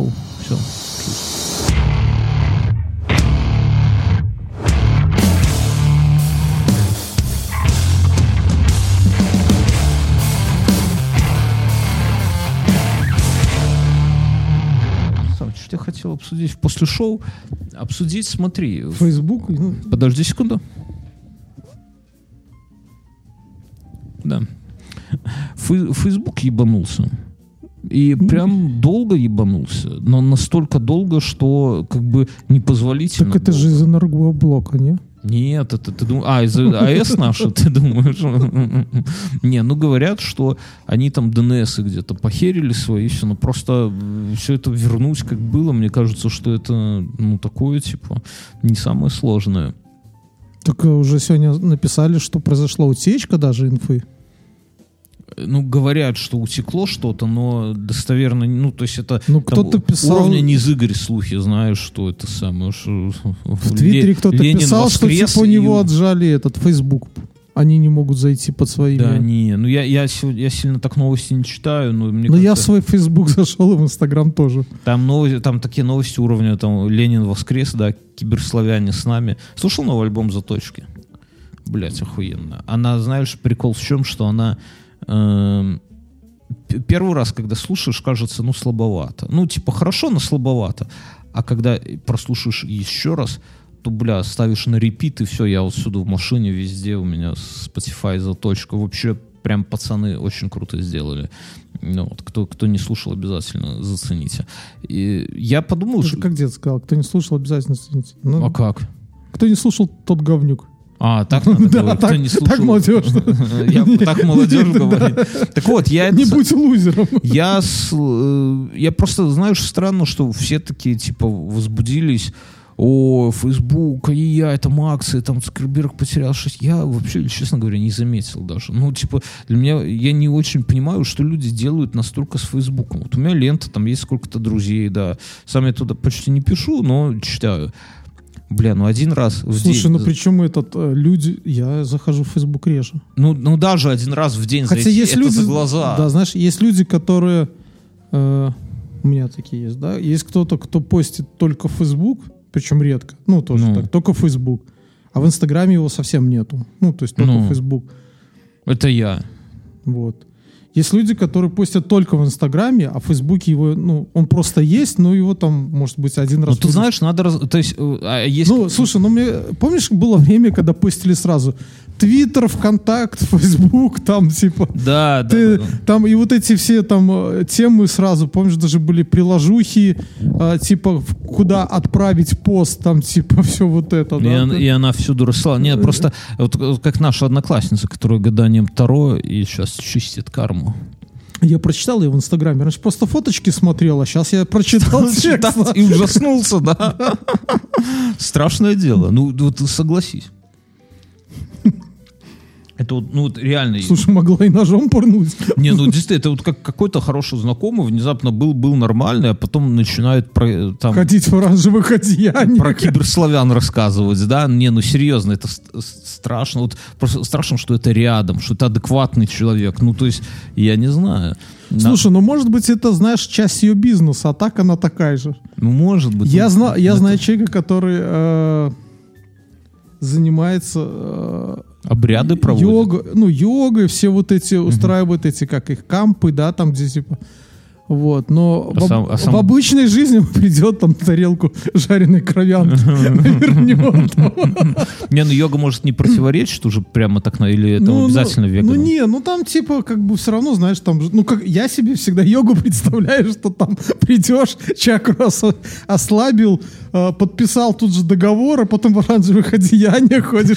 ушел. Все. Что я хотел обсудить после шоу? Обсудить, смотри. Фейсбук? Ну, Подожди секунду. Да. Фей- Фейсбук ебанулся. И прям долго ебанулся. Но настолько долго, что как бы непозволительно. так это было. же из энергоблока, не? Нет, это ты думаешь... А, из АЭС наша, ты думаешь? Не, ну говорят, что они там ДНС где-то похерили свои, все, но просто все это вернуть как было, мне кажется, что это, ну, такое, типа, не самое сложное. Так э, уже сегодня написали, что произошла утечка даже инфы. Ну, говорят, что утекло что-то, но достоверно, ну, то есть это Ну, кто-то писал- уровня не Игорь слухи, знаешь, что это самое. Что В Твиттере кто-то писал, что типа у него отжали этот Facebook. Они не могут зайти под своими. Да, не, ну я, я, я сильно так новости не читаю, но мне Но я в свой Facebook зашел и в Инстаграм тоже. Там, новости, там такие новости уровня, там Ленин воскрес, да, киберславяне с нами. Слушал новый альбом «Заточки»? Блять, охуенно. Она, знаешь, прикол в чем, что она... эм, первый раз, когда слушаешь, кажется, ну, слабовато. Ну, типа, хорошо, но слабовато. А когда прослушаешь еще раз, то, бля, ставишь на репит, и все, я вот сюда в машине, везде у меня Spotify заточка. Вообще, прям пацаны очень круто сделали. Ну, вот, кто, кто не слушал, обязательно зацените. И я подумал, что... как дед сказал, кто не слушал, обязательно оцените. Ну, А как? Кто не слушал, тот говнюк. А, так надо Да, говорить. Кто так- не так слушал. молодежно. Я так молодежь говорит. Так вот, я Не будь лузером. Я, э, я просто, знаешь, странно, что все такие, типа, возбудились. О, Facebook, и я, это акции, там Цукерберг потерял 6. Я вообще, честно говоря, не заметил даже. Ну, типа, для меня, я не очень понимаю, что люди делают настолько с Фейсбуком. Вот у меня лента, там есть сколько-то друзей, да. Сам я туда почти не пишу, но читаю. Бля, ну один раз в Слушай, день. ну причем этот э, люди, я захожу в Facebook реже. Ну, ну даже один раз в день Хотя зайти, есть это люди, за глаза. да, знаешь, есть люди, которые, э, у меня такие есть, да, есть кто-то, кто постит только в Facebook, причем редко, ну тоже Ну. так, только в Facebook, а в Инстаграме его совсем нету, ну то есть только Ну. в Facebook, Это я. вот. Есть люди, которые постят только в Инстаграме, а в Фейсбуке его, ну, он просто есть, но его там, может быть, один Ну, раз... ты в- знаешь, надо... раз- То есть, э, а есть... Ну, слушай, ну мне, помнишь, было время, когда постили сразу Твиттер, ВКонтакт, Фейсбук, там типа... Да, да, Ты, да, да. там и вот эти все там э, темы сразу, помнишь, даже были приложухи, э, типа куда отправить пост, там типа все вот это. И, да, он- да. и она всюду росла. Нет, просто вот, вот как наша одноклассница, которая гаданием Таро и сейчас чистит карму. Я прочитал ее в Инстаграме, раньше просто фоточки смотрел, а сейчас я прочитал текст. И ужаснулся, да. Страшное дело. Ну, вот согласись. Это вот, ну, вот реально... Слушай, могла и ножом порнуть. Не, ну действительно, это вот как какой-то хороший знакомый внезапно был, был нормальный, а потом начинает про, э, там, Ходить в оранжевых одеяниях. про киберславян рассказывать, да? Не, ну серьезно, это ст- страшно. Вот просто страшно, что это рядом, что это адекватный человек. Ну, то есть, я не знаю. На- Слушай, ну может быть это, знаешь, часть ее бизнеса, а так она такая же. ну, может быть. Я, ну, зна, я это знаю человека, который э, занимается э, Обряды проводят. йога, ну йогой, все вот эти устраивают эти как их кампы, да, там где типа вот, но А в, сам- а сам- в обычной жизни придет там тарелку жареной кровянки навернет. Не, ну йога может не противоречит уже прямо так, или это обязательно ну, вегану? Ну не, ну там типа как бы все равно, знаешь, там, ну как я себе всегда йогу представляю, что там придешь, чакру ос- ослабил, э, подписал тут же договор, а потом в оранжевых одеяниях ходишь.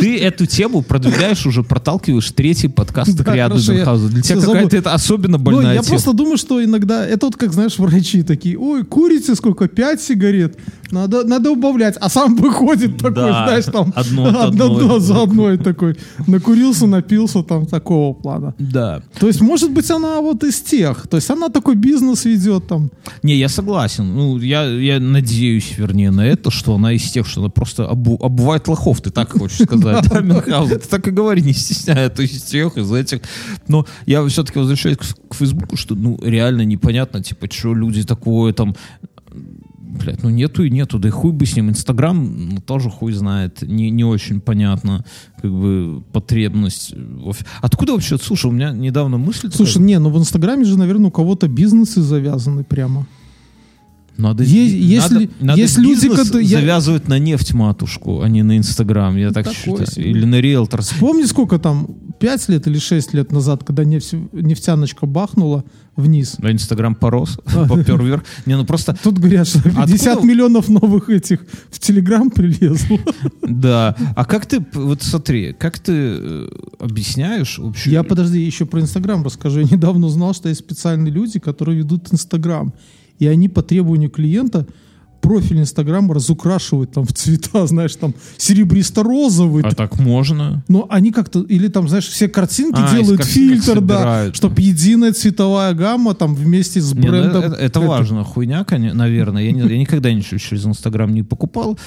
Ты эту тему продвигаешь уже, проталкиваешь третий подкаст Денхауза. Для тебя какая-то это особенно Ну, больная тема. Думаю, что иногда, это вот как, знаешь, врачи такие, ой, курите сколько, пять сигарет, Надо, надо убавлять. А сам выходит такой, Да, знаешь, там одно одно одной. за одной такой. Накурился, напился там такого плана. Да. То есть, может быть, она вот из тех. То есть, она такой бизнес ведет там. Не, я согласен. Ну, я, я надеюсь, вернее, на это, что она из тех, что она просто обу- обувает лохов. Ты так хочешь сказать, да, Мюнхгаузен? Ты так и говори, не стесняя, то из тех, из этих. Но я все-таки возвращаюсь к, к Фейсбуку, что, ну, реально непонятно, типа, что люди такое там Блядь, ну нету и нету, да и хуй бы с ним. Инстаграм, ну, тоже хуй знает. Не, не очень понятно, как бы, потребность. Откуда вообще, слушай, у меня недавно мысль... Слушай, не, ну в Инстаграме же, наверное, у кого-то бизнесы завязаны прямо. Надо, Е- сби- если- надо, надо есть люди, которые- я- завязывать на нефть матушку, а не на Инстаграм. Я так такое считаю. себе. Или на риэлтор. Помни, сколько там, 5 лет или 6 лет назад, когда нефть, нефтяночка бахнула вниз. На Инстаграм порос, попер вверх. Не, ну просто, Тут говорят, что 50 Откуда- миллионов новых этих в Телеграм прилезло. да. А как ты, вот смотри, как ты э, объясняешь вообще? Я, подожди, еще про Инстаграм расскажу. Я недавно узнал, что есть специальные люди, которые ведут Инстаграм. И они по требованию клиента профиль Инстаграма разукрашивают там в цвета, знаешь, там серебристо-розовый. А так можно? Но они как-то, или там, знаешь, все картинки А, делают фильтр, да, собирают. чтобы единая цветовая гамма там вместе с Не, ну, брендом. это, это важно, хуйня, наверное. Я, не- я никогда ничего через Инстаграм не покупал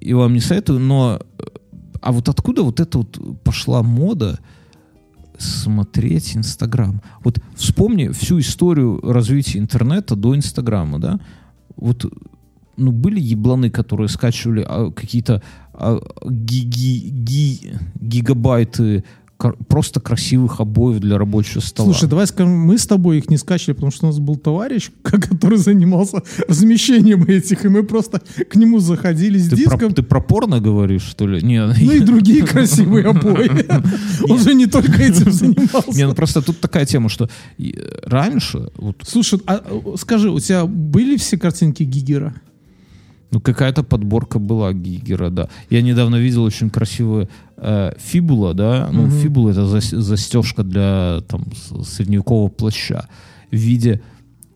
и вам не советую, но а вот откуда вот эта вот пошла мода смотреть Инстаграм? Вот вспомни всю историю развития интернета до Инстаграма, да? Вот ну, были ебланы, которые скачивали а, какие-то а, гиги- ги- гигабайты кар- просто красивых обоев для рабочего стола. Слушай, давай скажем, мы с тобой их не скачали, потому что у нас был товарищ, который занимался размещением этих, и мы просто к нему заходили с Ты про, диском. ты про порно говоришь, что ли? Не, Ну и другие красивые обои. Он же не только этим не, занимался. ну просто тут такая тема, что э, раньше, Слушай, а, э, скажи, у тебя были все картинки Гигера? Ну какая-то подборка была Гигера, да. Я недавно видел очень красивую э, фибула, да, ну Мгм. фибула это зас- застежка для там средневекового плаща в виде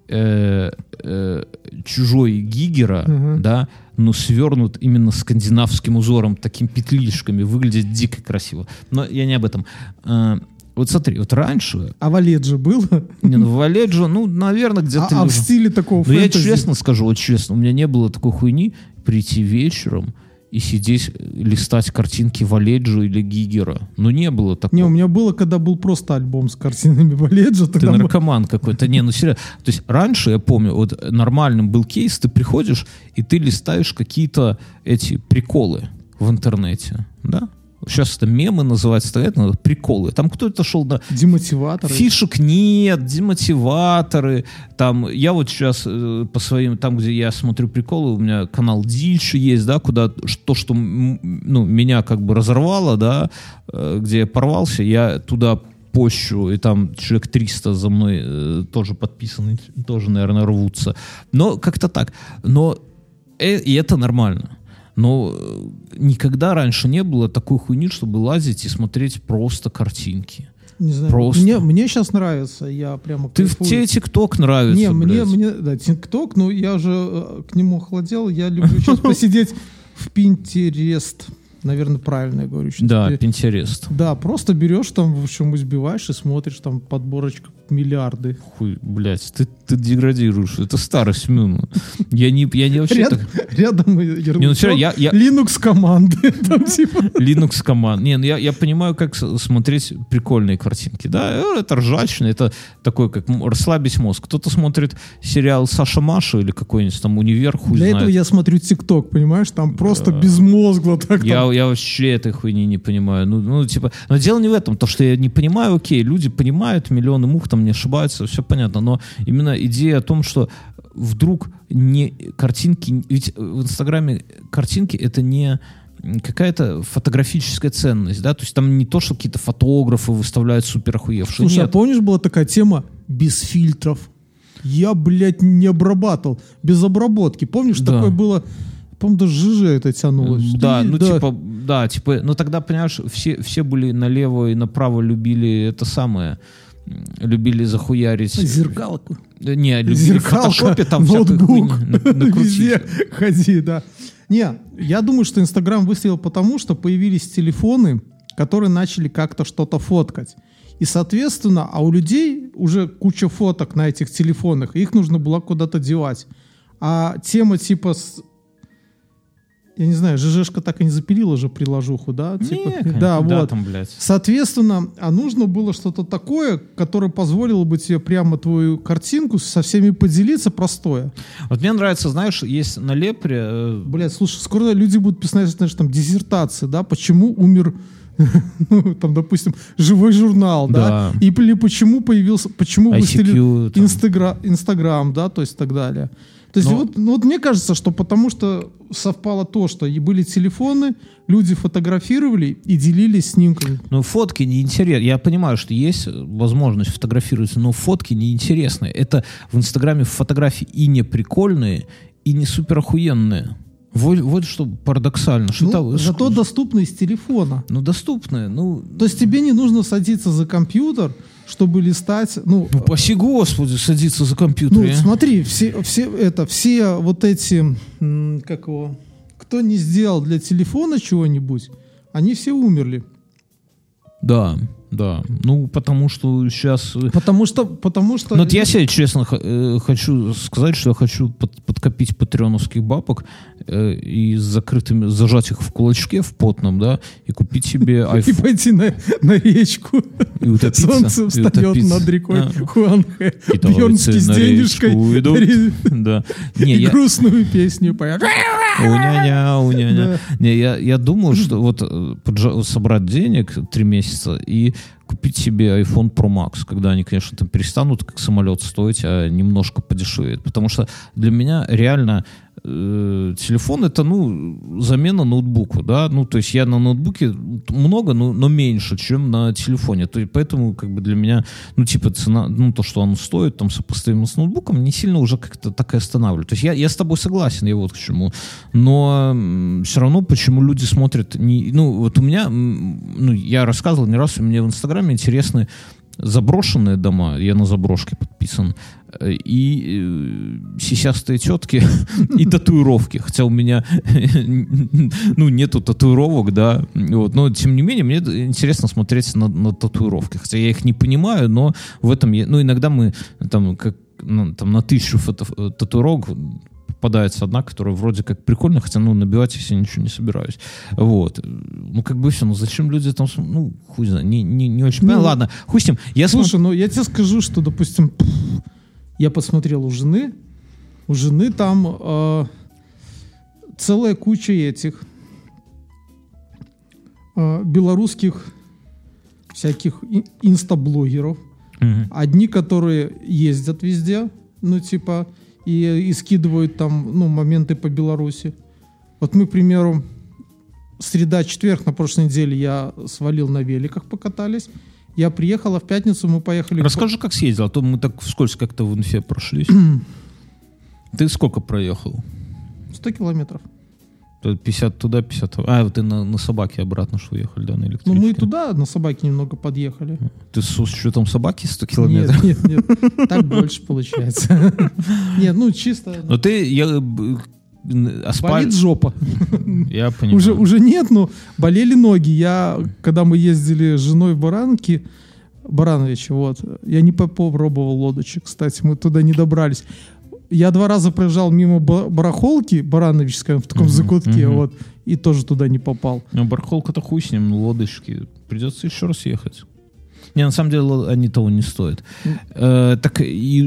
э, э, чужой Гигера, Мгм. да, но свернут именно скандинавским узором, таким петлишками, выглядит дико красиво. Но я не об этом. Э, вот смотри, вот раньше А Валет же был? Не, ну, Валеджо, ну, наверное, А, где-то... а в лежит. стиле такого Ну, я честно скажу, вот честно, у меня не было такой хуйни прийти вечером и сидеть, листать картинки Валеджо или Гигера. Ну, не было такого. Не, у меня было, когда был просто альбом с картинами Валеджа. Ты Тогда мы- наркоман какой-то. Не, ну серьезно. То есть раньше, я помню, вот нормальным был кейс, ты приходишь, и ты листаешь какие-то эти приколы в интернете, да? Сейчас это мемы называются, стоят, но приколы. Там кто-то шел на Демотиваторы. Фишек нет, демотиваторы. Там, я вот сейчас э, по своим, там, где я смотрю приколы, у меня канал Дильши есть, да, куда то, что ну, меня как бы разорвало, да, э, где я порвался, я туда пощу, и там человек 300 за мной э, тоже подписаны, тоже, наверное, рвутся. Но как-то так. Но э, и это нормально. Но э, никогда раньше не было такой хуйни, чтобы лазить и смотреть просто картинки. Не знаю. Просто. Мне, мне сейчас нравится, я прямо Ты кайфую. тебе ТикТок нравится, Не, мне, блядь. мне, да, ТикТок, ну я же э, к нему охладел, я люблю сейчас посидеть в Пинтерест. Наверное, правильно я говорю. щас. Да, Пинтерест. Да, просто берешь там, в общем, избиваешь и смотришь там подборочка миллиарды. Хуй, блядь, ты, ты деградируешь. Это старость, Мюн. Я не, я не вообще Ряд- так... рядом Не, ну, серьезно, я, я Linux команды. Там типа. Linux команд. Не, ну я, я понимаю, как смотреть прикольные картинки. Да, э, это ржачно, это такое, как расслабить мозг. Кто-то смотрит сериал Саша Маша или какой-нибудь там универ, хуй Для знает. этого я смотрю ТикТок, понимаешь? Там просто безмозгло так Я, там. я вообще этой хуйни не понимаю. Ну, ну, типа, но дело не в этом. То, что я не понимаю, окей, люди понимают, миллионы мух там не ошибаются, все понятно. Но именно идея о том, что вдруг не картинки... Ведь в Инстаграме картинки — это не какая-то фотографическая ценность, да, то есть там не то, что какие-то фотографы выставляют супер охуевшие. Слушай, а Нет. помнишь, была такая тема без фильтров? Я, блядь, не обрабатывал. Без обработки. Помнишь, Да. такое было... По-моему, даже ЖЖ это тянулось. Да, Ты- ну типа, да, типа, ну тогда, понимаешь, все, все были налево и направо любили это самое, любили захуярить... Зеркалку. Да Не, любили в Зеркалка, фотошопе там ноутбук. Везде ходи, да. Не, я думаю, что Инстаграм выстрелил потому, что появились телефоны, которые начали как-то что-то фоткать. И, соответственно, а у людей уже куча фоток на этих телефонах, их нужно было куда-то девать. А тема типа. Я не знаю, ЖЖшка так и не запилила же приложуху, да? Не, Типа, конечно, да, вот. там, блядь. Соответственно, а нужно было что-то такое, которое позволило бы тебе прямо твою картинку со всеми поделиться простое. Вот мне нравится, знаешь, есть на Лепре... э, Блять, слушай, скоро люди будут писать, знаешь, там, диссертации, да, почему умер, ну, там, допустим, живой журнал, да, Да. и или почему появился, почему выстрелил ICQ. Инстагра- Инстаграм, да, то есть и так далее. То есть Но- вот, ну, вот мне кажется, что потому что совпало то, что и были телефоны, люди фотографировали и делились снимками. Ну, фотки неинтересны. Я понимаю, что есть возможность фотографировать, но фотки неинтересные. Это в Инстаграме фотографии и не прикольные, и не супер охуенные. Вот, вот что парадоксально. Что Ну, там- зато доступно из телефона. ну, доступные. Ну, То есть тебе не нужно садиться за компьютер, чтобы листать, ну, ну, паси господи, садиться за компьютер. Ну, я. смотри, все, все, это, все вот эти, как его, кто не сделал для телефона чего-нибудь, они все умерли. Да, да. Ну, потому что сейчас... Потому что, потому что... Ну, вот я себе честно э, хочу сказать, что я хочу под- подкопить патреоновских бабок э, и с закрытыми, зажать их в кулачке в потном, да, и купить себе И iPhone. пойти на, на речку. И утопиться. Солнце и встает утопиться. над рекой Да. Хуанхэ. Китайцы Бьернский с денежкой. ре- Да. Не, И я... грустную песню поет. Уня-ня, уня-ня. Не, я, я думаю, что вот э, собрать денег три месяца и купить себе iPhone Pro Max, когда они, конечно, там перестанут как самолет стоить, а немножко подешевеют. Потому что для меня реально э, телефон это, ну, замена ноутбуку, да, ну, то есть я на ноутбуке много, но, но меньше, чем на телефоне, то есть поэтому, как бы, для меня, ну, типа, цена, ну, то, что оно стоит, там, сопоставимо с ноутбуком, не сильно уже как-то так и останавливает. То есть я, я с тобой согласен, я вот к чему, но все равно, почему люди смотрят, не, ну, вот у меня, ну, я рассказывал не раз, у меня в Инстаграме интересны заброшенные дома, я на заброшке подписан, э, и э, сисястые тетки, и татуировки. Хотя у меня, ну, нету татуировок, да, вот, но, тем не менее, мне интересно смотреть на, на татуировки. Хотя я их не понимаю, но в этом, я- ну, иногда мы там, как, ну, там на тысячу фото, э, татуировок попадается одна, которая вроде как прикольная, хотя, ну, набивать я себе ничего не собираюсь. Вот. Ну, как бы все, ну, зачем люди там, ну, хуй знает, не, не, не очень понимаю. Ну, Ладно, хуй с ним. Я. Слушай, ну я тебе скажу, что, допустим, я посмотрел у жены, у жены там э, целая куча этих э, белорусских всяких инстаблогеров. Мгм. Одни, которые ездят везде, ну, типа, и, и скидывают там, ну, моменты по Беларуси. Вот мы, к примеру, среда-четверг на прошлой неделе я свалил на великах, покатались. Я приехал, а в пятницу мы поехали... Расскажи, как съездил, а то мы так вскользь как-то в инфе прошлись. Ты сколько проехал? 100 километров. То 50 туда, 50 туда. А, ты на, на собаке обратно что уехали, да, на Ну, электричке? мы и туда на собаке немного подъехали. Ты с учетом собаки 100 километров? Нет, нет, нет. Так больше получается. Нет, ну, чисто... Но ты, я, б- аспаль- Болит жопа. Я понимаю. Уже, уже нет, но болели ноги. Я, когда мы ездили с женой в Баранки, Баранович, вот, я не попробовал лодочек, кстати, мы туда не добрались. Я два раза проезжал мимо ба- барахолки Барановичской в таком Мгм, закутке, мгм. вот, и тоже туда не попал. Ну, барахолка-то хуй с ним, лодочки. Придется еще раз ехать. Не, на самом деле они того не стоят. Э, так и,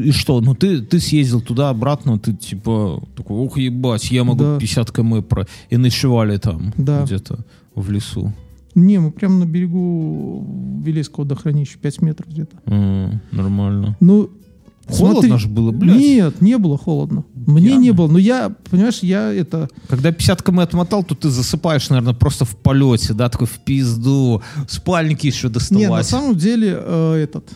и что? Ну ты, ты съездил туда, обратно, ты типа такой, ух, ебать, я могу Да. 50 км про... И ночевали там Да. где-то в лесу. Не, мы прямо на берегу Вилейского водохранилища, 5 метров где-то. М, нормально. Ну, Холодно смотри- же было, блядь. Нет, не было холодно. Мне Ясно. не было. Но я, понимаешь, я это... Когда 50 км отмотал, то ты засыпаешь, наверное, просто в полете, да, такой в пизду. Спальники еще доставать. Не, на самом деле, э, этот...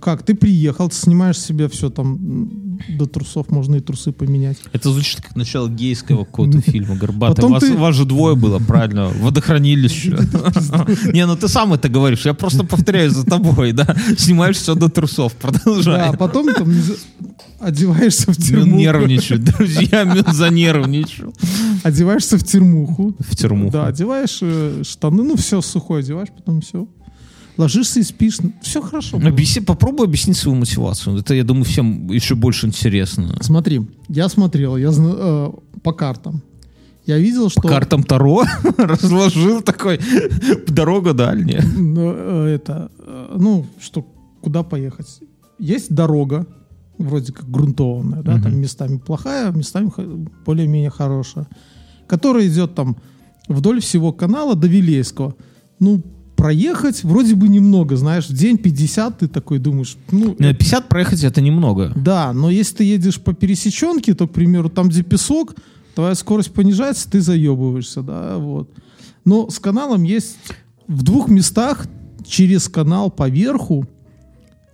как? Ты приехал, ты снимаешь себе все там до трусов, можно и трусы поменять. Это звучит как начало гейского какого-то фильма Горбатый. Вас, ты- вас же двое было, правильно? Водохранилище. Не, ну ты сам это говоришь. Я просто повторяю за тобой, да? Снимаешь все до трусов. Да, Продолжай. а потом там одеваешься в Мин тюрьму. нервничает, друзья, Мин занервничал. Одеваешься в тюрьмуху. В тюрьму. Да, одеваешь э, штаны, ну все, сухое одеваешь, потом все. Ложишься и спишь. Все хорошо. будет. Объясни, попробуй объяснить свою мотивацию. Это, я думаю, всем еще больше интересно. Смотри, я смотрел, я э, по картам. Я видел, что По картам Таро разложил такой. Дорога дальняя. ну, э, это, э, ну, что, куда поехать? Есть дорога, вроде как грунтованная, да, там местами плохая, местами более-менее хорошая, которая идет там вдоль всего канала до Вилейского. Ну, проехать вроде бы немного, знаешь, в день 50 ты такой думаешь, ну, Не, 50 проехать это немного. да, но если ты едешь по пересеченке, то, к примеру, там, где песок, твоя скорость понижается, ты заебываешься, да, вот. Но с каналом есть в двух местах через канал по верху.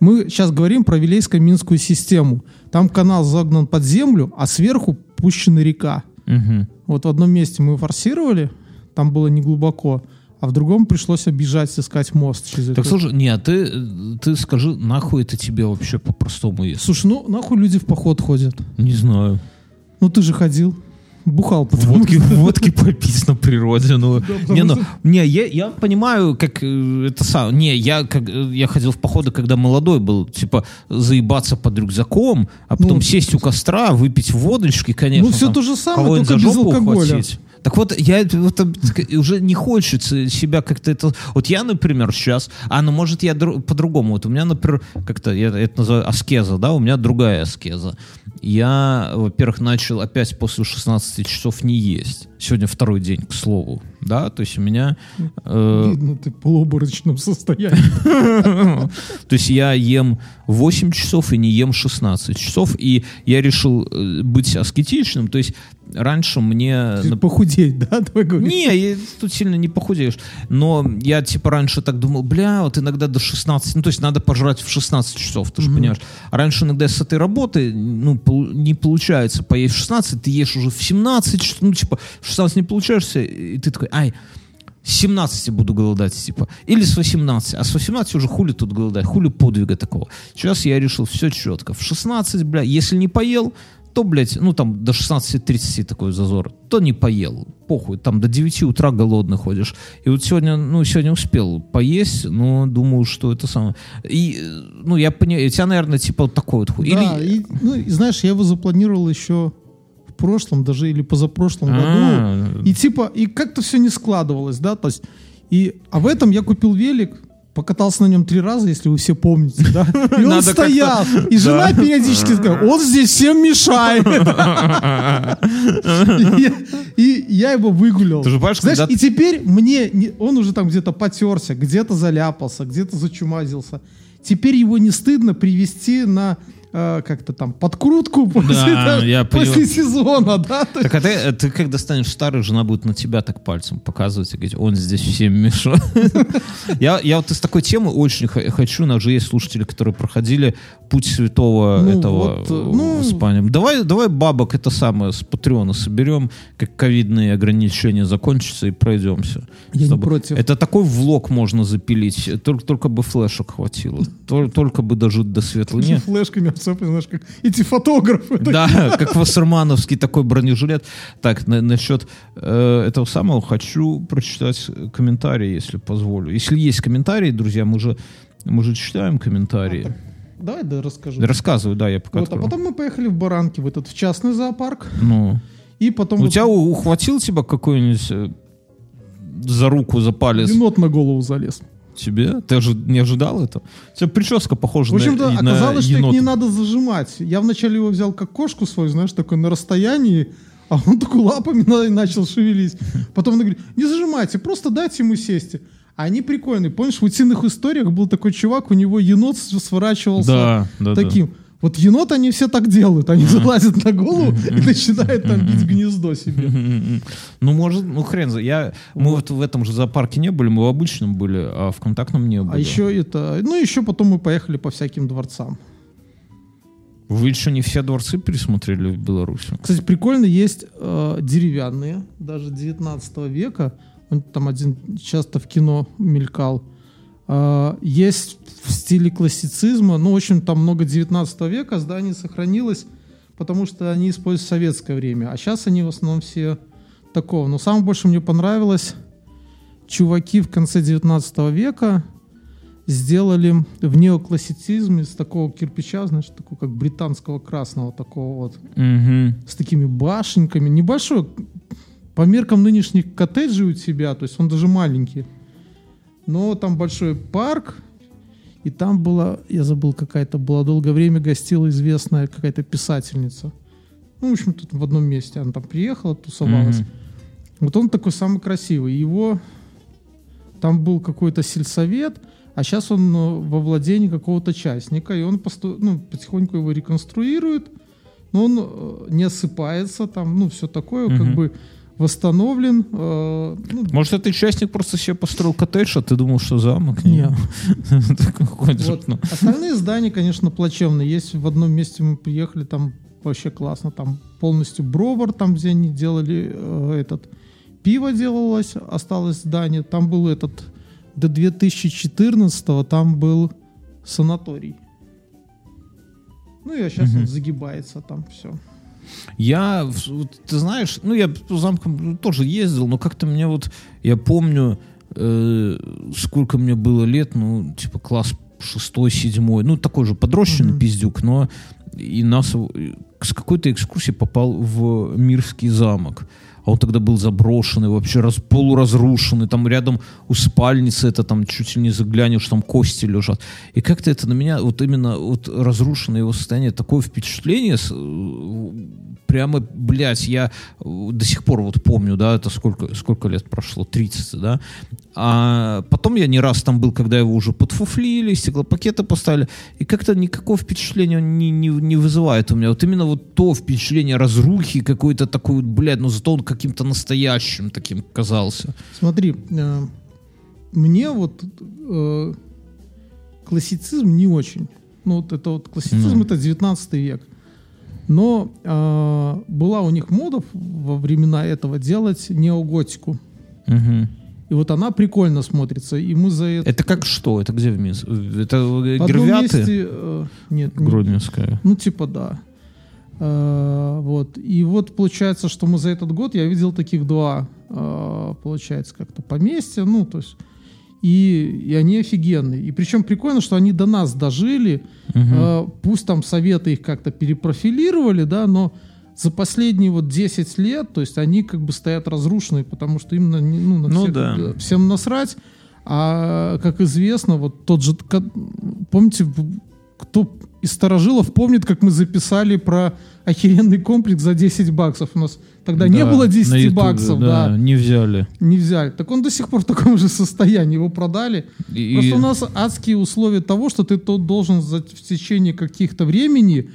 Мы сейчас говорим про Вилейско-Минскую систему. Там канал загнан под землю, а сверху пущена река. Мгм. Вот в одном месте мы форсировали, там было не глубоко, а в другом пришлось объезжать, искать мост через Так эту- слушай, не, а ты, ты скажи, нахуй это тебе вообще по-простому есть? Слушай, ну нахуй люди в поход ходят? Не знаю. Ну ты же ходил, бухал. потому Водки, водки попить на природе, ну. не, ну, что- не, я, я понимаю, как э, это сам. Не, я как э, я ходил в походы, когда молодой был, типа заебаться под рюкзаком, а потом Ну, сесть у костра, выпить водочки, конечно. Ну, все там, то же самое, только без алкоголя. ухватить. Так вот, я вот, уже не хочется себя как-то это... Вот я, например, сейчас... А, ну, может, я дру- по-другому. Вот у меня, например, как-то... Я это называю аскеза, да? У меня другая аскеза. Я, во-первых, начал опять после 16 часов не есть. Сегодня второй день, к слову. Да, то есть у меня... э, Видно, ты в полуоборочном состоянии. то есть я ем 8 часов и не ем 16 часов. И я решил э, быть аскетичным. То есть раньше мне... Похудеть, да, давай говорить? Не, тут сильно не похудеешь. Но я типа раньше так думал, бля, вот иногда до 16, ну то есть надо пожрать в 16 часов, ты же понимаешь. А раньше иногда с этой работы, ну, не получается поесть в 16, ты ешь уже в 17, часов, ну типа в 16 не получаешься, и ты такой, ай, с 17 буду голодать, типа. Или с 18. А с 18 уже хули тут голодать, хули подвига такого. Сейчас я решил все четко. В 16, бля, если не поел, то, блядь, ну там до 16.30 такой зазор, то не поел. Похуй, там до 9 утра голодный ходишь. И вот сегодня, ну, сегодня успел поесть, но думаю, что это самое. И, ну, я понимаю, у тебя, наверное, типа вот такой вот хуй. Да, Или... и, ну, и знаешь, я его запланировал еще прошлом, даже или позапрошлом году. А, И типа, и как-то все не складывалось, да, то есть, и, а в этом я купил велик, покатался на нем три раза, если вы все помните, да, и он Надо стоял, и жена Да. периодически такая, он здесь всем мешает. И я- И я его выгулял. Ты же понимаешь, Знаешь, когда и теперь мне, не- он уже там где-то потерся, где-то заляпался, где-то зачумазился. Теперь его не стыдно привести на э, как-то там подкрутку после, Да, да, я после понял. сезона, да? То есть- Так а ты, э, ты когда станешь старый, жена будет на тебя так пальцем показывать и говорить, он здесь всем мешает. Я, я вот из такой темы очень хочу, у нас же есть слушатели, которые проходили путь святого Ну, этого вот, ну- с панем. Давай, давай бабок это самое с Патреона соберем, как ковидные ограничения закончатся и пройдемся. Я С не против. Это такой влог можно запилить, только, только бы флешек хватило, Тол- только бы дожить до светлой. Не, флешками обцеплены, знаешь, как эти фотографы. да, как Вассермановский такой бронежилет. Так, на- насчет э, этого самого хочу прочитать комментарии, если позволю. Если есть комментарии, друзья, мы же, мы же читаем комментарии. Давай, да, расскажу. Да, Рассказывай, да, я пока Вот, а потом мы поехали в Баранки, в этот в частный зоопарк. Ну, И потом у вот тебя ухватил тебя какой-нибудь э, за руку, за палец енот на голову залез. Тебе? Ты же не ожидал это? У тебя прическа похожа В общем-то, на, на оказалось, что их не надо зажимать. Я вначале его взял как кошку свою, знаешь, такой на расстоянии, а он такой лапами на- начал шевелить. Потом он говорит, не зажимайте, просто дайте ему сесть. А они прикольные. Помнишь, в утиных историях был такой чувак, у него енот сворачивался Да, да, да. Вот енот они все так делают. Они залазят на голову и начинают там бить гнездо себе. Ну, может, ну хрен за. Я, мы вот в этом же зоопарке не были, мы в обычном были, а в контактном не были. А еще это... Ну, еще потом мы поехали по всяким дворцам. Вы еще не все дворцы пересмотрели в Беларуси? Кстати, прикольно, есть э, деревянные, даже 19 века. Он там один часто в кино мелькал. Э, есть в стиле классицизма. Ну, в общем, там много 19 века. Здание сохранилось, потому что они используют советское время. А сейчас они в основном все такого. Но самое больше мне понравилось чуваки в конце 19 века сделали в неоклассицизме из такого кирпича, знаешь, такого как британского красного, такого вот, Мгм. с такими башенками. Небольшой, по меркам нынешних коттеджей у тебя, то есть он даже маленький. Но там большой парк, и там была, я забыл, какая-то была долгое время гостила известная какая-то писательница. Ну, в общем, тут в одном месте она там приехала, тусовалась. Мгм. Вот он такой самый красивый. Его там был какой-то сельсовет, а сейчас он э, во владении какого-то частника, и он посто- ну, потихоньку его реконструирует, но он э, не осыпается, там, ну, все такое, как Мгм. бы восстановлен. э, ну, Может, этот частник просто себе построил коттедж, а ты думал, что замок? Не. Так какой-то, вот. ну, Остальные здания, конечно, плачевные. Есть в одном месте мы приехали, там вообще классно, там полностью бровар, там, где они делали э, этот пиво делалось, осталось здание, там был этот до 2014 там был санаторий. Ну и сейчас он загибается там все. Я, ты знаешь, ну я по замкам тоже ездил, но как-то мне вот, я помню, э, сколько мне было лет, ну, типа класс шестой, седьмой, ну, такой же подрощенный Мгм. пиздюк, но и нас с какой-то экскурсии попал в Мирский замок. А он тогда был заброшенный, вообще раз, полуразрушенный. Там рядом усыпальница, это там чуть ли не заглянешь, там кости лежат. И как-то это на меня, вот именно вот разрушенное его состояние, такое впечатление, э, прямо, блядь, я э, до сих пор вот помню, да, это сколько, сколько лет прошло, 30, да. А потом я не раз там был, когда его уже подфуфлили, стеклопакеты поставили, и как-то никакого впечатления он не, не, не вызывает у меня. Вот именно вот то впечатление разрухи какой-то такой, блядь, но зато он каким-то настоящим таким казался. Смотри, э, мне вот э, классицизм не очень. Ну, вот это вот классицизм, Ну. это 19 век. Но э, была у них мода во времена этого делать неоготику. Мгм. И вот она прикольно смотрится. И мы за это... Это как что? Это где в Минске? Это э, в одном Гервяты? месте, э, нет, не- Гродненская. Ну, типа, да. Э, вот. И вот получается, что мы за этот год, я видел таких два, э, получается, как-то поместья, ну, то есть, и, и они офигенные. И причем прикольно, что они до нас дожили, Э, пусть там советы их как-то перепрофилировали, да, но за последние вот 10 лет, то есть они как бы стоят разрушенные, потому что им на, ну, на Ну всех, да. э, всем насрать. А как известно, вот тот же, помните, кто из старожилов помнит, как мы записали про охеренный комплекс за 10 баксов. У нас тогда не Да, было на 10 Ютубе, баксов, да. Не взяли. не взяли. Так он до сих пор в таком же состоянии, его продали. И- Просто у нас адские условия того, что ты тут должен за, в течение каких-то времени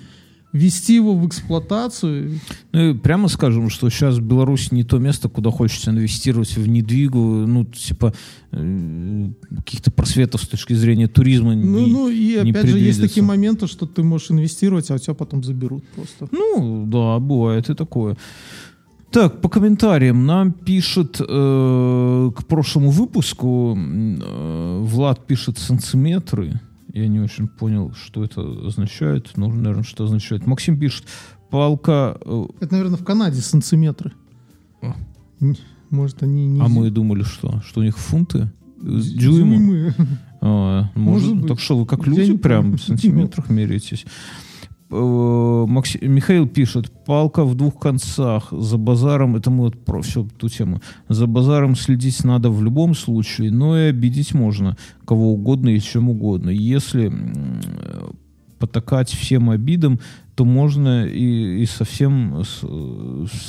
ввести его в эксплуатацию. Ну и прямо скажем, что сейчас Беларусь не то место, куда хочется инвестировать в недвигу, ну, типа, э, каких-то просветов с точки зрения туризма. Ну, не- ну и не опять же есть такие моменты, что ты можешь инвестировать, а у тебя потом заберут просто. Ну, да, бывает и такое. Так, по комментариям нам пишет э, к прошлому выпуску э, Влад пишет сантиметры. Я не очень понял, что это означает. Ну, наверное, что означает. Максим пишет, палка... э, Это, наверное, в Канаде сантиметры. А. Может, они не... а мы думали, что? Что у них фунты? Дюймы? Дюймы. А, может, Может быть. Так что вы как люди прям в сантиметрах меряетесь? Э, Макси- Михаил пишет, палка в двух концах, за базаром, это мы вот про всю ту тему, за базаром следить надо в любом случае, но и обидеть можно кого угодно и чем угодно. Если потакать всем обидам, то можно и, и совсем с-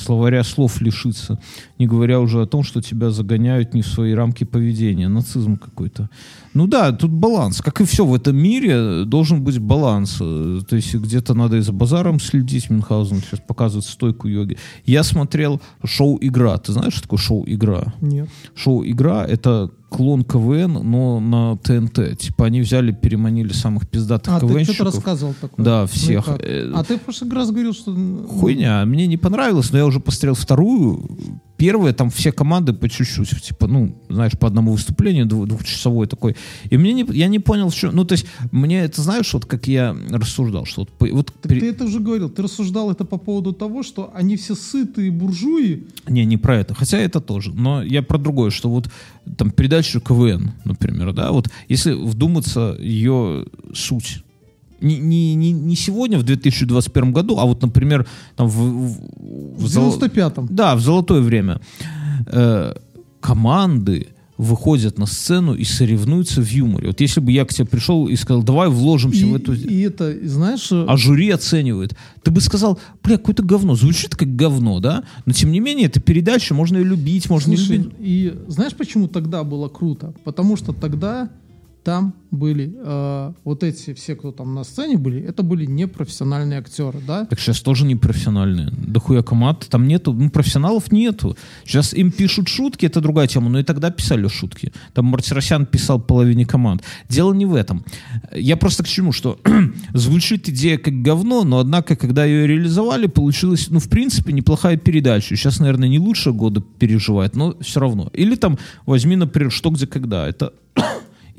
словаря слов лишиться. Не говоря уже о том, что тебя загоняют не в свои рамки поведения. Нацизм какой-то. Ну да, тут баланс. Как и все в этом мире, должен быть баланс. Э, То есть где-то надо и за базаром следить. Мюнхгаузен сейчас показывает стойку йоги. Я смотрел шоу «Игра». Ты знаешь, что такое шоу «Игра»? Нет. Шоу «Игра» — это клон КВН, но на ТНТ. Типа они взяли, переманили самых пиздатых А, ты КВНщиков. что-то рассказывал такое. Да, Ну всех. Э, А ты в прошлый раз говорил, что... Хуйня. Мне не понравилось, но я уже посмотрел вторую. Первая, там все команды по чуть-чуть. Типа, ну, знаешь, по одному выступлению дву- двухчасовой такой. И мне не, я не понял, что... Ну, то есть, мне это, знаешь, вот как я рассуждал, что вот... вот Так пере- ты это уже говорил. Ты рассуждал это по поводу того, что они все сытые буржуи. Не, не про это. Хотя это тоже. Но я про другое, что вот там передача КВН, например, да, вот если вдуматься ее суть. Не, не, не, не сегодня, в 2021 году, а вот, например, там в, в- в В золо- 95-м. Да, в золотое время. Э, команды выходят на сцену и соревнуются в юморе. Вот если бы я к тебе пришел и сказал, давай вложимся И, в эту... и это, знаешь, э, А жюри оценивает. Ты бы сказал, бля, какое-то говно. Звучит как говно, да? Но тем не менее, это передача, можно ее любить, можно не слушай, любить. и знаешь, почему тогда было круто? Потому что тогда там были э, вот эти все, кто там на сцене были, это были непрофессиональные актеры, да? Так сейчас тоже не профессиональные. Да хуя команд там нету, ну, профессионалов нету. Сейчас им пишут шутки, это другая тема, но и тогда писали шутки. Там Мартиросян писал половине команд. Дело не в этом. Я просто к чему, что звучит идея как говно, но однако, когда ее реализовали, получилась, ну, в принципе, неплохая передача. Сейчас, наверное, не лучше года переживает, но все равно. Или там возьми, например, что, где, когда. Это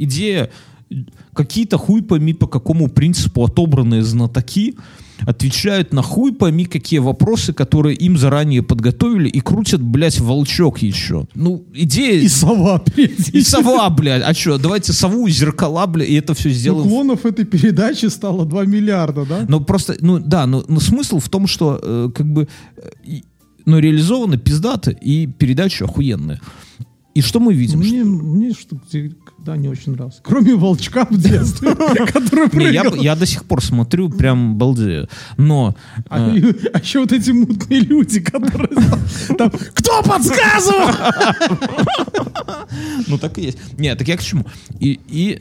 идея какие-то хуй пойми по какому принципу отобранные знатоки отвечают на хуй пойми какие вопросы, которые им заранее подготовили и крутят, блядь, волчок еще. Ну, идея... И сова впереди. И сова, блядь. А что, давайте сову, зеркала, блядь, и это все сделаем. Уклонов этой передачи стало 2 миллиарда, да? Но просто, ну да, но, но смысл в том, что э, как бы, э, но реализовано пиздато и передача охуенная. И что мы видим? Мне, мне что когда не очень нравилось. Кроме волчка в детстве, который прыгал. я до сих пор смотрю, прям балдею. Но А, э, а еще вот эти мутные люди, которые там, кто подсказывал? ну так и есть. Не, так я к чему? И,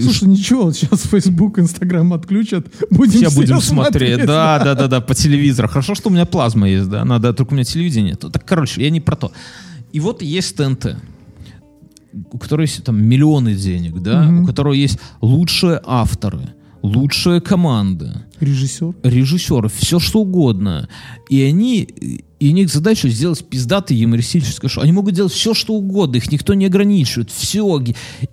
Слушай, ничего, сейчас Facebook, Instagram отключат, будем все все будем смотреть. Да, да, да, да, по телевизору. Хорошо, что у меня плазма есть, да. Надо, только у меня телевидения нет. Так, короче, я не про то. И вот есть ТНТ, у которой есть там миллионы денег, да, Мгм. у которого есть лучшие авторы, лучшие команды, Режиссер. режиссеров, все что угодно. И они, и у них задача сделать пиздатое юмористическое шоу. Они могут делать все, что угодно, их никто не ограничивает. Все.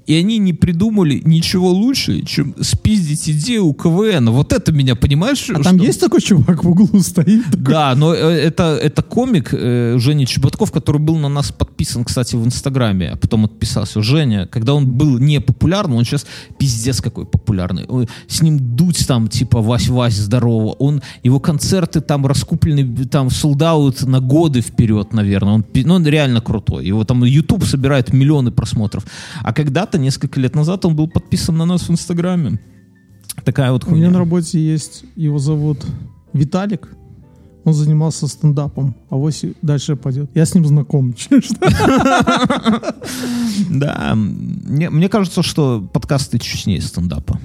И они не придумали ничего лучше, чем спиздить идею у КВН. Вот это меня, понимаешь? А там что- есть такой чувак в углу стоит? Да, но э, это, это комик э, Женя Чеботков, который был на нас подписан, кстати, в Инстаграме, а потом отписался. Женя, когда он был не популярным, он сейчас пиздец какой популярный. Ой, С ним дуть там, типа, Вась-Вась, здорово. Он, его концерты там раскуплены, там, солдаут на годы вперед, наверное. Он, ну, он реально крутой. Его там YouTube собирает миллионы просмотров. А когда-то, несколько лет назад, он был подписан на нас в Инстаграме. Такая вот У меня хуйня. на работе есть, его зовут Виталик. Он занимался стендапом, а вось дальше пойдет. Я с ним знаком. Да, мне, кажется, что подкасты честнее стендапа.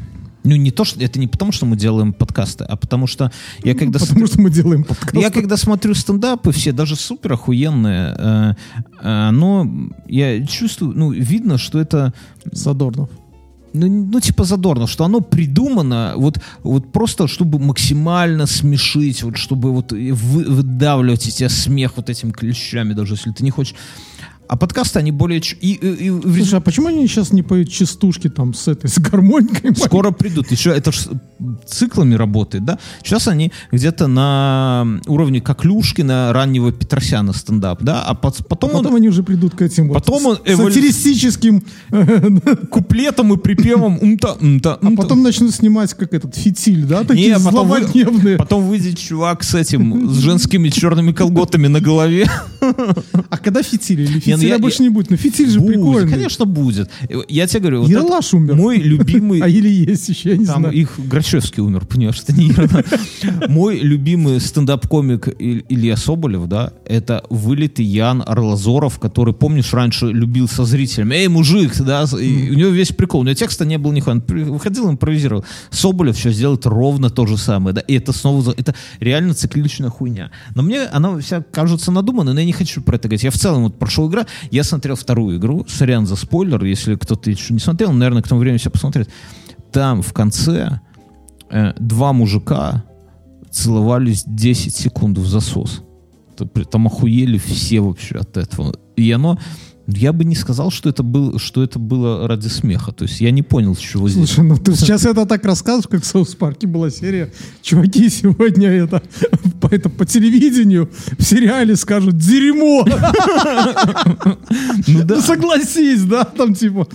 Ну, не то, что это не потому, что мы делаем подкасты, а потому что я когда Потому что мы делаем подкаст. я когда смотрю стендапы, все даже супер охуенные, э, э, но я чувствую, ну, видно, что это Задорнов. ну, ну, типа задорно, что оно придумано вот, вот просто, чтобы максимально смешить, вот чтобы вот вы- выдавливать из тебя смех вот этими клещами, даже если ты не хочешь. А подкасты, они более... ч- И, и- и Слушай, а почему они сейчас не поют частушки там с этой, с гармоникой? Скоро придут. Еще это ж циклами работает, да? Сейчас они где-то на уровне Коклюшкина, раннего Петросяна стендап, да? А пот- потом, Потом он они уже придут к этим вот Потом он с- эволю- сатиристическим, куплетом и припевом умта, умта, а умта. потом начнут снимать как этот фитиль, да, Не, такие потом, вы- потом выйдет чувак с этим, с женскими черными колготами на голове. А когда фитиль? Или Не, ну фитиля я- больше не будет? Ну фитиль же Будет, прикольный. Конечно, будет. Я тебе говорю, вот Ералаш умер. мой любимый... А или есть еще, я не знаю. их Грачевский умер, понимаешь, это не. Мой любимый стендап-комик Илья Соболев, да, это вылитый Ян Арлазоров, который, помнишь, раньше любил со зрителями. Эй, мужик, да, и у него весь прикол. У него текста не было нихуя. Он выходил, импровизировал. Соболев сейчас делает ровно то же самое, да, и это снова, это реально цикличная хуйня. Но мне она вся кажется надуманной, но я не хочу про это говорить. Я в целом вот прошел игра, я смотрел вторую игру, сорян за спойлер, если кто-то еще не смотрел, наверное, к тому времени все посмотрит. Там в конце э, два мужика целовались 10 секунд в засос. Там охуели все вообще от этого. И оно, я бы не сказал, что это, был, что это было ради смеха. То есть я не понял, с чего здесь. Слушай, ну ты сейчас это так рассказываешь, как в Соус Парке была серия. Чуваки сегодня это по, это по телевидению в сериале скажут дерьмо. Ну да. Ну согласись, да, там типа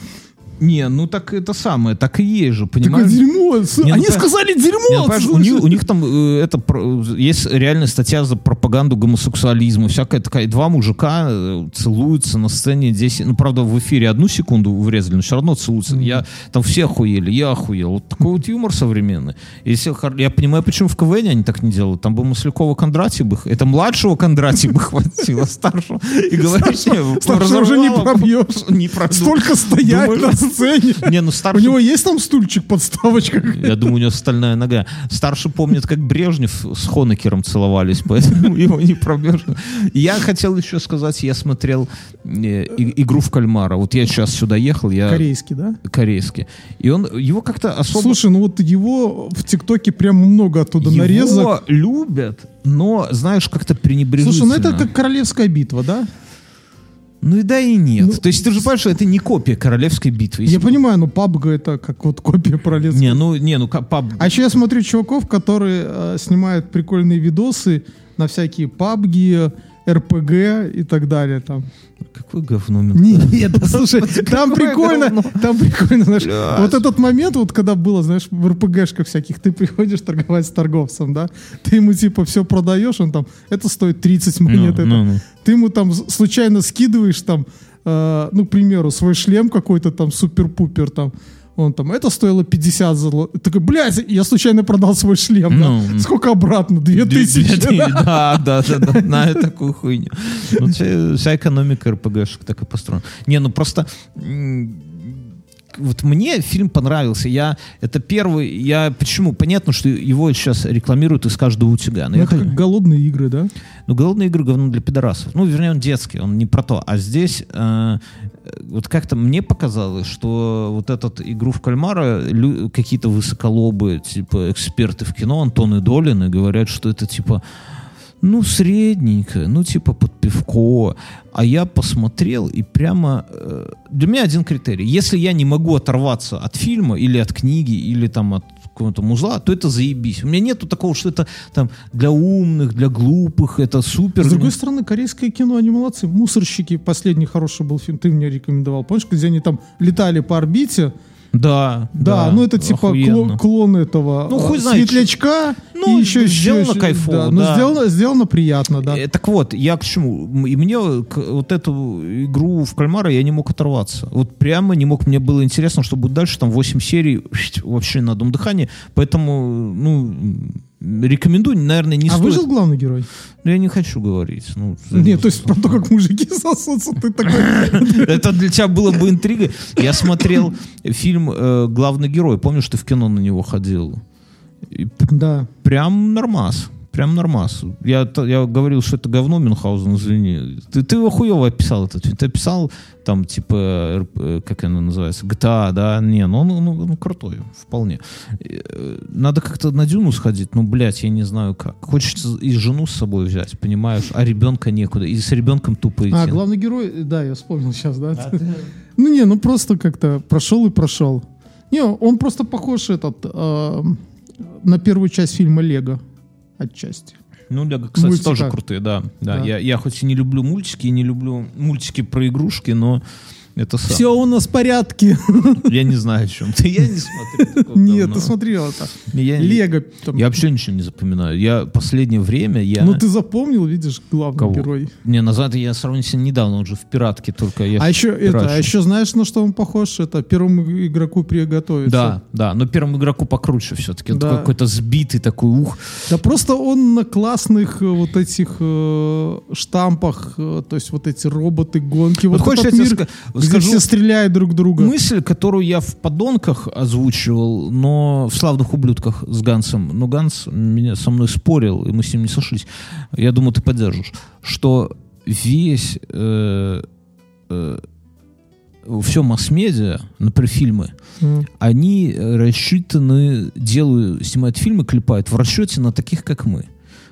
Не, ну так это самое, так и есть же, такое понимаешь? дерьмо. С- Не, ну, Они по- сказали Не, ну, дерьмо. у, них, у них там э, это про- есть реальная статья за пропаганду гомосексуализма, всякая такая. Два мужика э, целуются на сцене 10. Ну, правда, в эфире одну секунду врезали, но все равно целуются. Я там все охуели, я охуел. Вот такой вот юмор современный. Если я понимаю, почему в КВН они так не делают. Там бы Маслякова Кондратьев бы, это младшего Кондратьева бы хватило, старшего. И говоришь, Старшего- уже не пробьешь. Не. Столько стоять сцене. Не, ну У старший него есть там стульчик, подставочка? я думаю, у него стальная нога. Старший помнит, как Брежнев с Хонекером целовались, поэтому его не пробьешь. Я хотел еще сказать, я смотрел э, игру в кальмара. Вот я сейчас сюда ехал, я Корейский, да? корейский. И он его как-то особо... Слушай, ну вот его в ТикТоке прямо много оттуда его нарезок. любят, но, знаешь, как-то пренебрежительно. Слушай, ну это как королевская битва, да? Ну и да, и нет. Ну, То есть ты же понимаешь, что это не копия королевской битвы. Я понимаю, но PUBG это как вот копия королевской. Не, ну, не, ну, паб... А еще я смотрю чуваков, которые э, снимают прикольные видосы на всякие PUBG, РПГ и так далее. Там. Какое говно. Нет, да, слушай, там прикольно, там прикольно, знаешь, Блядь. вот этот момент, вот когда было, знаешь, в РПГшках всяких, ты приходишь торговать с торговцем, да, ты ему типа все продаешь, он там, это стоит 30 монет, это. ну, ну. ты ему там случайно скидываешь там, э, ну, к примеру, свой шлем какой-то там супер-пупер там, он там, это стоило 50 золотых. Такой, блядь, я случайно продал свой шлем, да? Ну. Сколько обратно? 2000, да? Да, да, да, на такую хуйню. Ну, вся, экономика РПГшек так и построена. Не, ну просто вот мне фильм понравился. Я это первый. Я почему? Понятно, что его сейчас рекламируют из каждого утюга. Но Ну, это как голодные игры, да? ну, голодные игры говно для пидорасов. Ну, вернее, он детский, он не про то. А здесь э, вот как-то мне показалось, что вот этот игру в кальмара какие-то высоколобые, типа, эксперты в кино, Антон и Долин, и говорят, что это типа ну, средненько, ну, типа под пивко. А я посмотрел, и прямо... э, для меня один критерий. Если я не могу оторваться от фильма, или от книги, или там от какого-то музла, то это заебись. У меня нету такого, что это там для умных, для глупых, это супер. С другой стороны, корейское кино, они молодцы. «Мусорщики» последний хороший был фильм, ты мне рекомендовал. Помнишь, где они там летали по орбите? Да, Да, ну это типа охуенно. кло- клон этого Ну, э, хуй знает, светлячка. Ну, и еще, сделано еще- кайфово, Да, ну, да. сделано, сделано приятно, да. Э, Так вот, я к чему? И мне к- вот эту игру в кальмара я не мог оторваться. Вот прямо не мог. Мне было интересно, что будет дальше. Там 8 серий вообще на одном дыхании. Поэтому, ну, рекомендую, наверное, не а стоит. выжил главный герой? Ну, Я не хочу говорить. Ну, Нет, то есть про то, как мужики сосутся, ты такой... Это для тебя было бы интригой. Я смотрел фильм э, «Главный герой». Помнишь, ты в кино на него ходил? Да. Прям нормас. Прям нормас. Я, я говорил, что это говно, Мюнхгаузен, извини. Ты, ты его хуево описал этот фильм. Ты описал там, типа, э, как оно называется, GTA, да? Не, ну он, ну, ну, крутой, вполне. Э, Надо как-то на Дюну сходить, ну, блядь, я не знаю как. Хочется и жену с собой взять, понимаешь? А ребенка некуда. И с ребенком тупо идти. А, главный герой, да, я вспомнил сейчас, да. Ну не, ну просто как-то прошел и прошел. Не, он просто похож этот э, на первую часть фильма Лего отчасти. Ну, Лего, кстати, Мультика. тоже крутые, да. да. Да. Я, я хоть и не люблю мультики, не люблю мультики про игрушки, но Это сам. Все у нас в порядке. Я не знаю, о чем ты. Я не смотрю. такого Нет, давно. ты смотрел это. Я Лего. там. Я вообще ничего не запоминаю. Я последнее время я... Ну ты запомнил, видишь, главный Кого? герой. Не, назад я сравнительно недавно, он же в «Пиратке» только я А еще это, а еще знаешь, на что он похож? Это первому игроку приготовиться. Да, да, но первому игроку покруче все-таки. Он Да. какой-то сбитый такой, ух. Да просто он на классных э, вот этих э, штампах, э, то есть вот эти роботы, гонки. Вот, Вот хочешь, я тебе мир, скажу все стреляют друг друга. мысль, которую я в «Подонках» озвучивал, но в «Славных ублюдках» с Гансом. Но Ганс меня, со мной спорил, и мы с ним не сошлись. Я думаю, ты поддержишь. Что весь... Э, э, все масс-медиа, например, фильмы, М. они рассчитаны, делают, снимают фильмы, клепают в расчете на таких, как мы.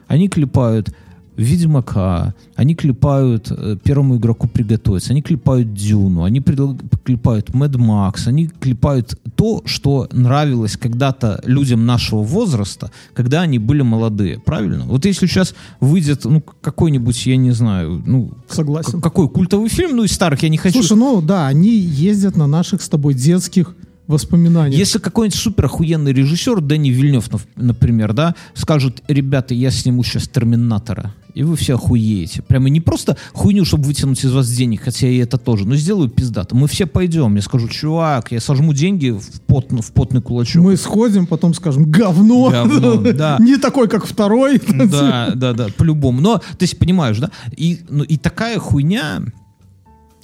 Они клепают Ведьмака, они клепают э, первому игроку приготовиться, они клепают Дюну, они клепают Мэд Макс, они клепают то, что нравилось когда-то людям нашего возраста, когда они были молодые, правильно? Вот если сейчас выйдет ну, какой-нибудь, я не знаю, ну, Согласен. какой культовый фильм, ну, из старых, я не хочу... Слушай, ну да, они ездят на наших с тобой детских воспоминаниях. Если какой-нибудь супер охуенный режиссер, Дэнни Вильнев, например, да, скажет, ребята, я сниму сейчас Терминатора, и вы все охуеете. Прямо не просто хуйню, чтобы вытянуть из вас денег, хотя и это тоже, но сделаю пиздато. Мы все пойдем. Я скажу, чувак, я сожму деньги в, пот, в потный кулачок. Мы сходим, потом скажем говно. Говно, да. Не такой, как второй. Да, да, да, по-любому. Но, ты понимаешь, да? И, ну, и такая хуйня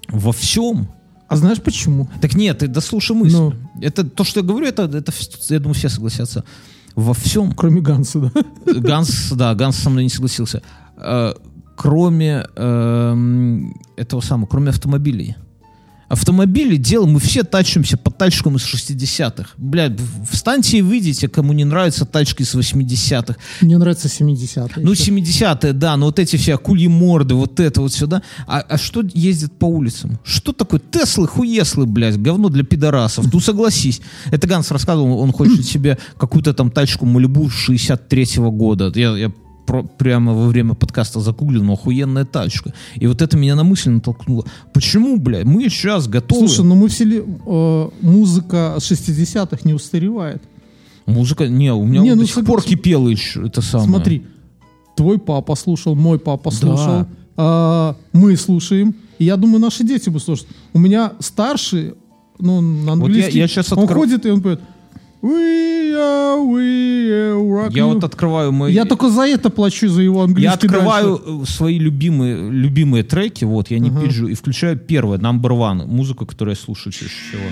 во всем, А знаешь почему? Так нет, ты дослушай мысль. Ну. Это то, что я говорю, это, это, я думаю, все согласятся. Во всем Кроме Ганса, да? Ганс, да, Ганс со мной не согласился. Э, кроме эм, этого самого, кроме автомобилей. Автомобили дело, мы все тачимся по тачкам из 60-х. Блядь, встаньте и выйдите, кому не нравятся тачки из 80-х. Мне нравится 70-е. Ну, 70-е, да, но вот эти все акульи морды, вот это вот сюда. А, а что ездит по улицам? Что такое? Теслы, хуеслы, блядь, говно для пидорасов. Ну, согласись. Это Ганс рассказывал, он хочет себе какую-то там тачку Малибу 63-го года. Я, я про- прямо во время подкаста загуглил, но охуенная тачка. И вот это меня на мысль натолкнуло. Почему, блядь, мы сейчас готовы... Слушай, ну мы все ли- э, музыка 60-х не устаревает. Музыка, не, у меня Не, ну до сих пор кипела еще это самое. Смотри, твой папа слушал, мой папа Да. слушал, а, мы слушаем. И я думаю, наши дети будут слушать. У меня старший, ну, на Вот я- английский, я щас он открою- ходит и он поет We are, we are rock Я you». вот открываю мои... Я только за это плачу, за его английский Я открываю дальше. э, свои любимые, любимые треки, вот, я не Ага. пиджу, и включаю первое, number one, музыку, которую я слушаю чаще всего.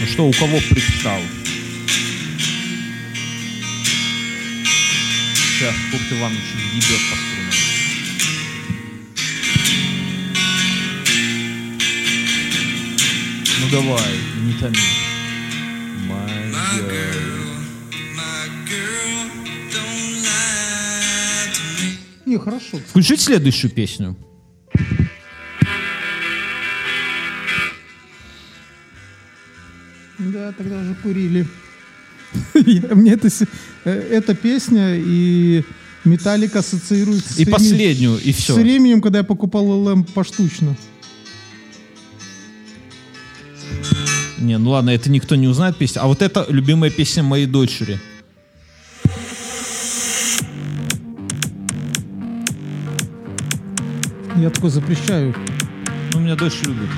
Ну что, у кого пристал? Сейчас Курт Иванович ебет по давай, не томи. My girl. Не, хорошо. Включить следующую песню. Да, тогда уже курили. Мне это, с- э, эта песня и Металлика ассоциируется с И последнюю, и С все. временем, когда я покупал ЛМ поштучно. Не, ну ладно, это никто не узнает песню. А вот это любимая песня моей дочери. Я такой запрещаю. Ну, меня дочь любит.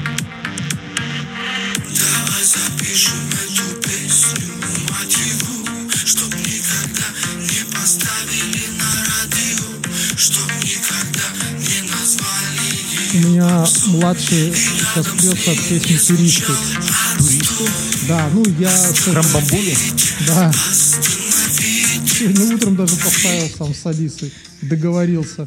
У меня младший сейчас прется от песни «Туристы». Туристы? Да, ну я... Крамбамбули? Да. Сегодня утром даже поставил сам с Алисой. Договорился.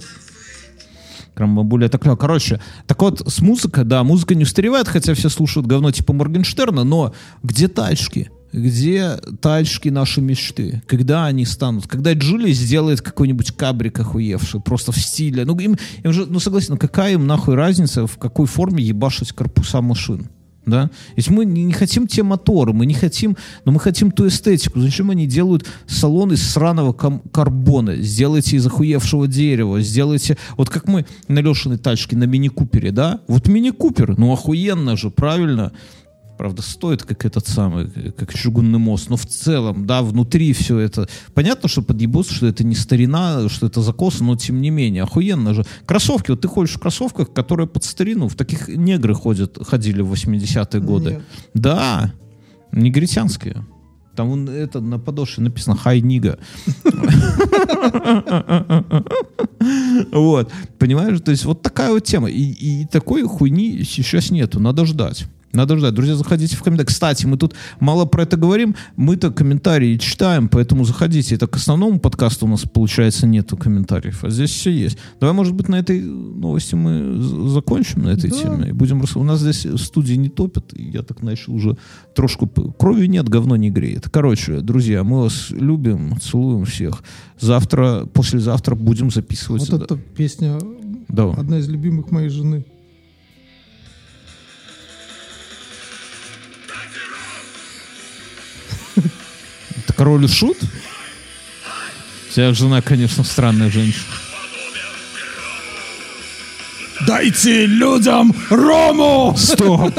Крамбамбули это клево. Короче, так вот, с музыкой, да, музыка не устаревает, хотя все слушают говно типа Моргенштерна, но где тачки? Где тачки наши мечты? Когда они станут? Когда Джули сделает какой-нибудь кабрик охуевший, просто в стиле. Ну, им, им же, ну согласен, ну какая им нахуй разница, в какой форме ебашить корпуса машин? Да? Если мы не, хотим те моторы, мы не хотим, но мы хотим ту эстетику. Зачем они делают салон из сраного карбона? Сделайте из охуевшего дерева, сделайте... Вот как мы на Лешиной тачке, на мини-купере, да? Вот мини-купер, ну охуенно же, правильно? Правда, стоит как этот самый, как чугунный мост, но в целом, да, внутри все это. Понятно, что подъебутся, что это не старина, что это закосы, но тем не менее, охуенно же. Кроссовки, вот ты ходишь в кроссовках, которые под старину, в таких негры ходят, ходили в 80-е годы. Нет. Да, негритянские. Там вон это на подошве написано «Хай Нига». Вот, понимаешь? То есть вот такая вот тема. И такой хуйни сейчас нету, надо ждать. Надо ждать. Друзья, заходите в комментарии. Кстати, мы тут мало про это говорим. Мы-то комментарии читаем, поэтому заходите. Это к основному подкасту у нас, получается, нету комментариев. А здесь все есть. Давай, может быть, на этой новости мы закончим на этой Да. теме. И будем У нас здесь студии не топят. Я так начал уже трошку... Крови нет, говно не греет. Короче, друзья, мы вас любим, целуем всех. Завтра, послезавтра будем записывать. Вот эта песня Да. одна из любимых моей жены. Король и шут? У тебя жена, конечно, странная женщина. Дайте людям рому! Стоп!